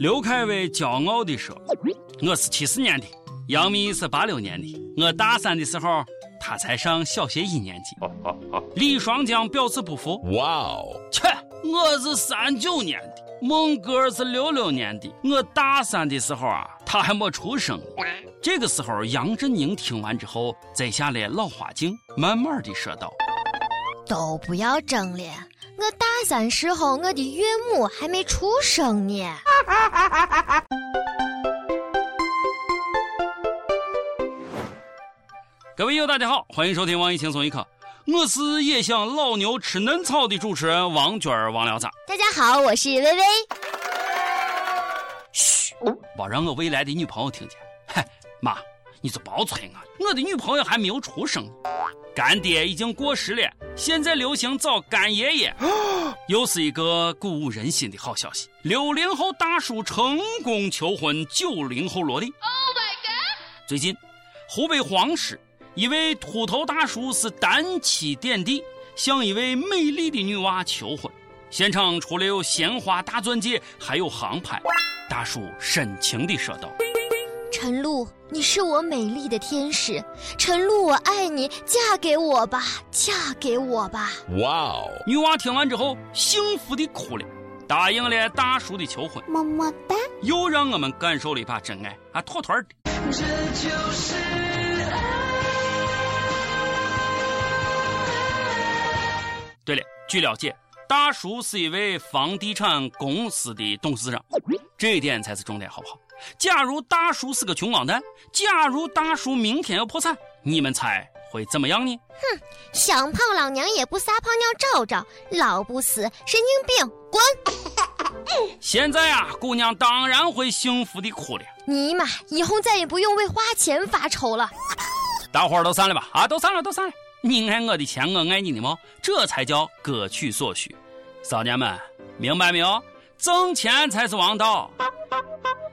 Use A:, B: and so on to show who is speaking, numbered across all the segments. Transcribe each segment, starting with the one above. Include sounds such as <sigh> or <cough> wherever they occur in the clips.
A: 刘恺威骄傲地说：“我是七四年的，杨幂是八六年的。我大三的时候，她才上小学一年级。”李双江表示不服：“哇哦，切，我是三九年的，孟哥是六六年的。我大三的时候啊，他还没出生。”这个时候，杨振宁听完之后，摘下了老花镜，慢慢的说道：“
B: 都不要争了。”我大三时候，我的岳母还没出生呢。<laughs>
A: 各位友，大家好，欢迎收听《网易轻松一刻》，我是也想老牛吃嫩草的主持人王娟儿王聊子。
B: 大家好，我是薇薇。
A: 嘘，别让我未来的女朋友听见。嗨，妈。你就别催我，我的女朋友还没有出生，干爹已经过时了，现在流行找干爷爷，<gasps> 又是一个鼓舞人心的好消息。六零后大叔成功求婚九零后萝莉。Oh my god！最近，湖北黄石一位秃头大叔是单膝点地向一位美丽的女娃求婚，现场除了有鲜花、大钻戒，还有航拍。大叔深情地说道。
B: 陈露，你是我美丽的天使，陈露，我爱你，嫁给我吧，嫁给我吧！哇
A: 哦！女娃听完之后，幸福的哭了，答应了大叔的求婚，
B: 么么哒！
A: 又让我们感受了一把真爱啊，妥妥的。这就是爱。对了，据了解，大叔是一位房地产公司的董事长，这一点才是重点，好不好？假如大叔是个穷光蛋，假如大叔明天要破产，你们猜会怎么样呢？
B: 哼，想胖老娘也不撒泡尿照照，老不死，神经病，滚！<laughs>
A: 现在啊，姑娘当然会幸福的哭了。
B: 尼玛，以后再也不用为花钱发愁了。
A: 大伙儿都散了吧？啊，都散了，都散了。你爱我的钱，我爱你的猫，这才叫各取所需。少年们，明白没有？挣钱才是王道。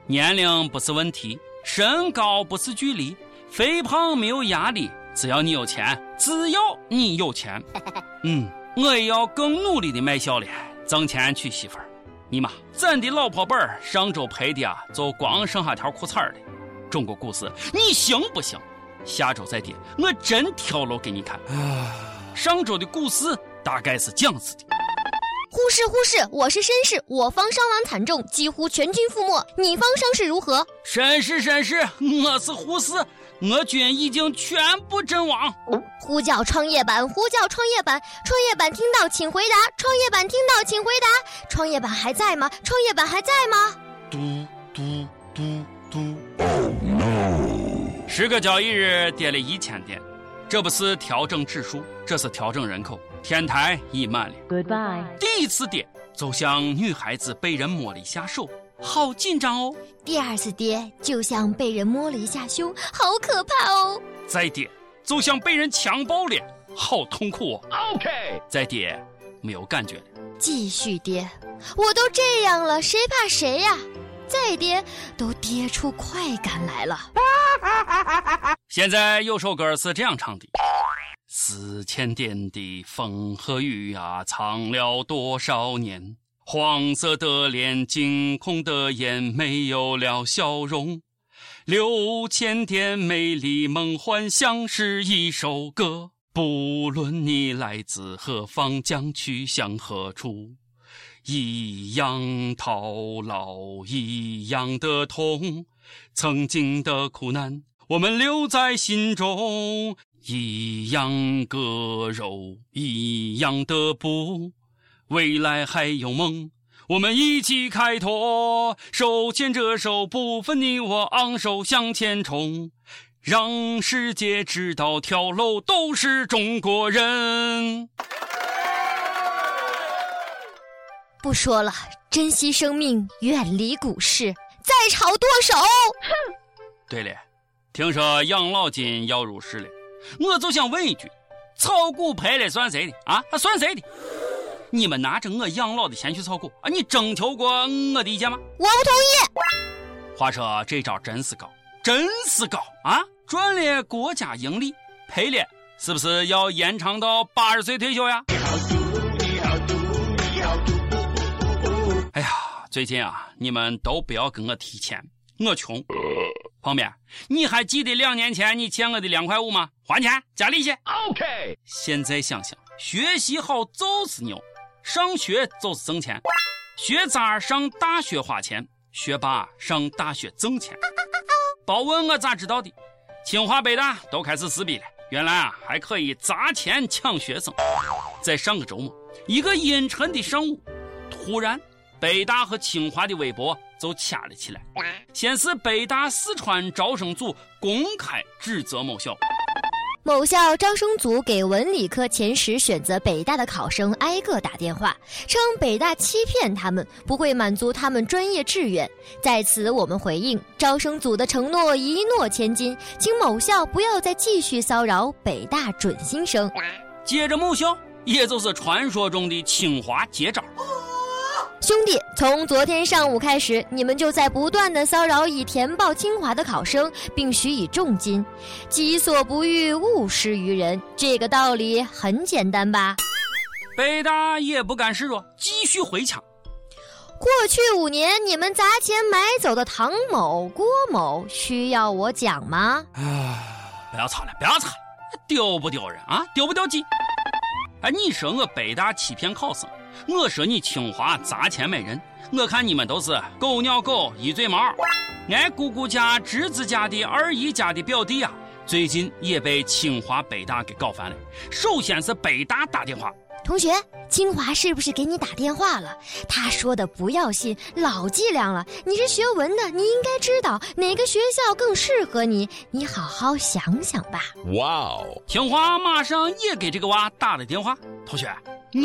A: 年龄不是问题，身高不是距离，肥胖没有压力，只要你有钱，只要你有钱。<laughs> 嗯，我也要更努力的卖笑了，挣钱娶媳妇儿。尼玛，咱的老婆本儿上周赔的啊，就光剩下条裤衩了。中国股市，你行不行？下周再跌，我真跳楼给你看。上周的股市大概是这样子的。
B: 忽视忽视，我是绅士，我方伤亡惨重，几乎全军覆没。你方伤势如何？
A: 绅士绅士，我是护士，我军已经全部阵亡。
B: 呼叫创业板，呼叫创业板，创业板听到请回答，创业板听到请回答，创业板还在吗？创业板还在吗？嘟嘟
A: 嘟嘟。Oh no！十个交易日跌了一千点，这不是调整指数，这是调整人口。天台已满了。Goodbye。第一次跌，就像女孩子被人摸了一下手，好紧张哦。
B: 第二次跌，就像被人摸了一下胸，好可怕哦。
A: 再跌，就像被人强暴了，好痛苦哦。OK。再跌，没有感觉了。
B: 继续跌，我都这样了，谁怕谁呀？再跌，都跌出快感来了。<laughs>
A: 现在有首歌是这样唱的。四千点的风和雨啊，藏了多少年？黄色的脸，惊恐的眼，没有了笑容。六千点美丽梦幻，像是一首歌。不论你来自何方，将去向何处，一样套牢，一样的痛。曾经的苦难，我们留在心中。一样割肉，一样的布，未来还有梦，我们一起开拓，手牵着手，不分你我，昂首向前冲，让世界知道跳楼都是中国人。
B: 不说了，珍惜生命，远离股市，在炒剁手。哼。
A: 对了，听说养老金要入市了。我就想问一句，炒股赔了算谁的啊？算谁的？你们拿着我养老的钱去炒股啊？你征求过我的意见吗？
B: 我不同意。
A: 话说这招真是高，真是高啊！赚了国家盈利，赔了是不是要延长到八十岁退休呀？哎呀！最近啊，你们都不要跟我提钱，我穷。旁边，你还记得两年前你欠我的两块五吗？还钱加利息。OK。现在想想，学习好就是牛，上学就是挣钱。学渣上大学花钱，学霸上大学挣钱。别问我咋知道的，清华北大都开始撕逼了。原来啊，还可以砸钱抢学生。在上个周末，一个阴沉的上午，突然。北大和清华的微博就掐了起来。先是北大四川招生组公开指责某校，
B: 某校招生组给文理科前十选择北大的考生挨个打电话，称北大欺骗他们，不会满足他们专业志愿。在此，我们回应招生组的承诺一诺千金，请某校不要再继续骚扰北大准新生。
A: 接着，某校也就是传说中的清华接招。
B: 兄弟，从昨天上午开始，你们就在不断的骚扰已填报清华的考生，并许以重金，己所不欲，勿施于人。这个道理很简单吧？
A: 北大也不甘示弱，继续回抢。
B: 过去五年，你们砸钱买走的唐某、郭某，需要我讲吗？
A: 啊，不要吵了，不要吵了，丢不丢人啊？丢不丢鸡？哎，你说我北大欺骗考生？我说你清华砸钱买人，我看你们都是狗咬狗一嘴毛。俺姑姑家侄子家的二姨家的表弟啊，最近也被清华北大给搞烦了。首先是北大打电话，
B: 同学，清华是不是给你打电话了？他说的不要信，老伎俩了。你是学文的，你应该知道哪个学校更适合你，你好好想想吧。哇
A: 哦，清华马上也给这个娃打了电话，同学。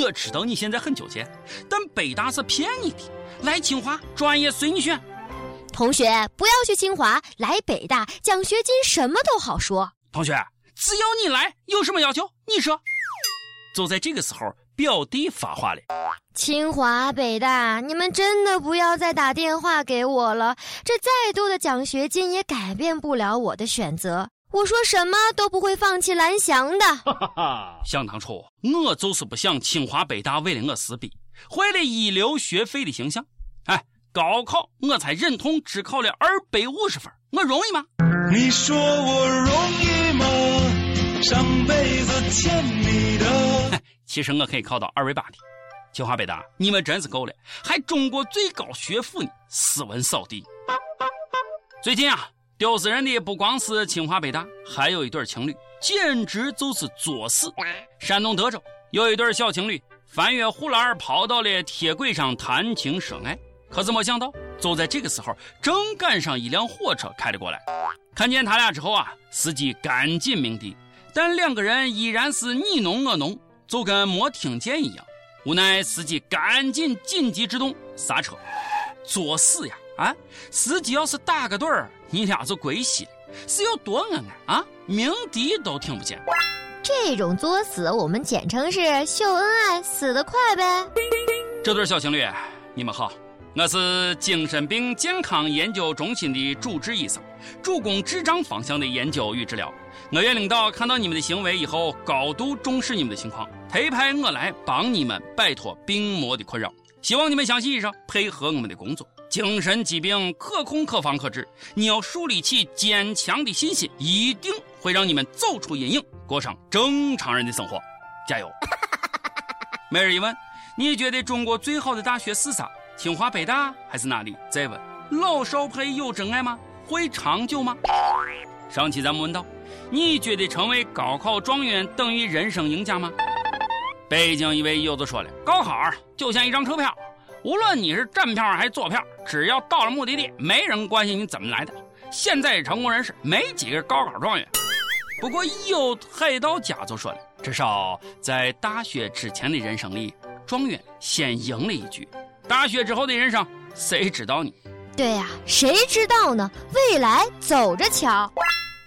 A: 我知道你现在很纠结，但北大是骗你的，来清华专业随你选。
B: 同学不要去清华，来北大奖学金什么都好说。
A: 同学只要你来，有什么要求你说。就在这个时候，表弟发话了：
B: 清华北大，你们真的不要再打电话给我了，这再多的奖学金也改变不了我的选择。我说什么都不会放弃蓝翔的。
A: 哈哈想当初，我就是不想清华北大为了我撕逼，坏了一流学费的形象。哎，高考我才忍痛只考了二百五十分，我容易吗？你说我容易吗？上辈子欠你的。<laughs> 其实我可以考到二百八的。清华北大，你们真是够了，还中国最高学府呢，斯文扫地。最近啊。丢死人的不光是清华北大，还有一对情侣，简直就是作死。山东德州有一对小情侣翻越护栏跑到了铁轨上谈情说爱，可是没想到，就在这个时候，正赶上一辆火车开了过来。看见他俩之后啊，司机赶紧鸣笛，但两个人依然是你侬我侬，就跟没听见一样。无奈司机赶紧紧急制动刹车，作死呀！啊，司机要是打个盹儿。你俩就归西了，是有多恩爱啊？鸣笛都听不见。
B: 这种作死，我们简称是秀恩爱，死得快呗。
A: 这对小情侣，你们好，我是精神病健康研究中心的主治医生，主攻智障方向的研究与治疗。我院领导看到你们的行为以后，高度重视你们的情况，特派我来帮你们摆脱病魔的困扰。希望你们相信医生，配合我们的工作。精神疾病可控、可防、可治。你要树立起坚强的信心，一定会让你们走出阴影，过上正常人的生活。加油！<laughs> 每日一问：你觉得中国最好的大学是啥？清华、北大还是哪里？再问：老少配有真爱吗？会长久吗？上期咱们问到：你觉得成为高考状元等于人生赢家吗？北京一位友子说了：高考就像一张车票。无论你是站票还是坐票，只要到了目的地，没人关心你怎么来的。现在成功人士没几个高考状元。不过有海盗家就说了，至少在大学之前的人生里，状元先赢了一局。大学之后的人生，谁知道呢？
B: 对呀，谁知道呢？未来走着瞧。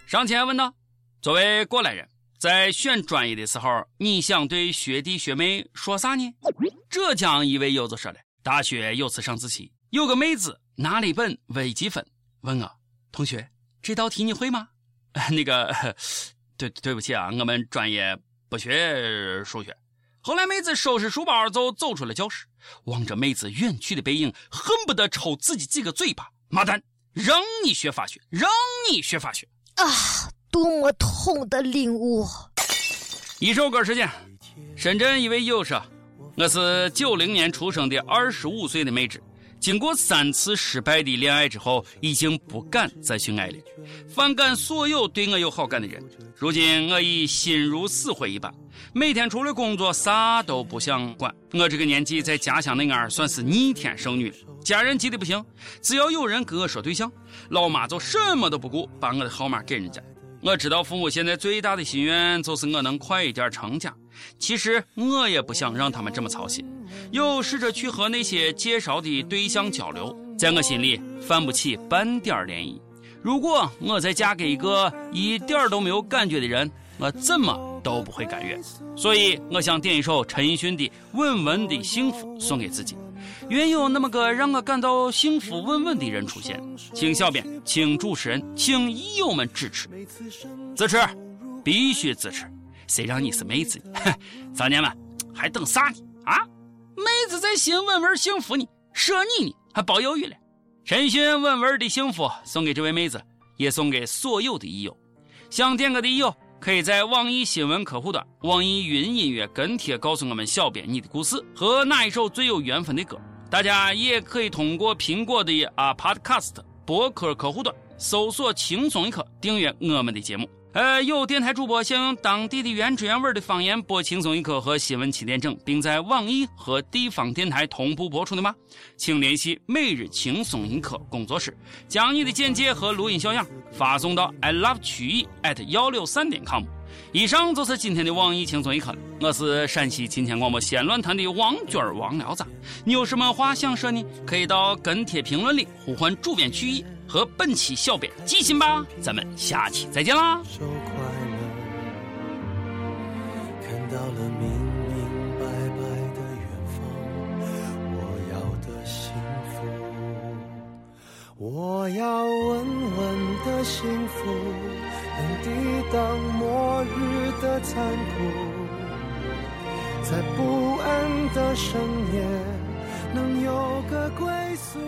A: 上前问道：“作为过来人，在选专业的时候，你想对学弟学妹说啥呢？”浙江一位友子说了。大学有次上自习，有个妹子拿了一本微积分，问我：“同学，这道题你会吗？” <laughs> 那个，<laughs> 对对不起啊，我们专业不学数学。后来妹子收拾书包就走出了教室，望着妹子远去的背影，恨不得抽自己几个嘴巴。妈蛋，让你学法学，让你学法学
B: 啊！多么痛的领悟！
A: 一首歌时间，深圳一位友说：“我是九零年出生的二十五岁的妹纸。”经过三次失败的恋爱之后，已经不敢再去爱了，反感所有对我有好感的人。如今我已心如死灰一般，每天除了工作啥都不想管。我这个年纪在家乡那儿算是逆天剩女了，家人急得不行，只要有人跟我说对象，老妈就什么都不顾，把我的号码给人家。我知道父母现在最大的心愿就是我能快一点成家。其实我也不想让他们这么操心，又试着去和那些介绍的对象交流，在我心里泛不起半点涟漪。如果我再嫁给一个一点都没有感觉的人，我怎么都不会甘愿。所以我想点一首陈奕迅的《稳稳的幸福》送给自己。愿有那么个让我感到幸福稳稳的人出现，请小编，请主持人，请益友们支持，支持，必须支持！谁让你是妹子 <laughs> 呢？少年们还等啥呢？妹子在心稳稳幸福呢，说你呢还包邮语了。陈迅稳稳的幸福送给这位妹子，也送给所有的益友。想点歌的益友，可以在网易新闻客户端、网易云音乐跟帖告诉我们小编你的故事和哪一首最有缘分的歌。大家也可以通过苹果的啊 Podcast 博客客户端搜索“轻松一刻”，订阅我们的节目。呃，有电台主播想用当地的原汁原味的方言播《轻松一刻》和新闻起点整，并在网易和地方电台同步播出的吗？请联系每日轻松一刻工作室，将你的简介和录音小样发送到 i love 曲艺 at 幺六三点 com。以上就是今天的网易轻松一刻。我是陕西秦腔广播西安论坛的王娟王聊子，你有什么话想说呢？可以到跟帖评论里呼唤主编曲艺和本期小编寄信吧。咱们下期再见啦！看到了明明白白的远方，我要的幸福，我要稳稳的幸福。能抵挡末日的残酷，在不安的深夜，能有个归宿。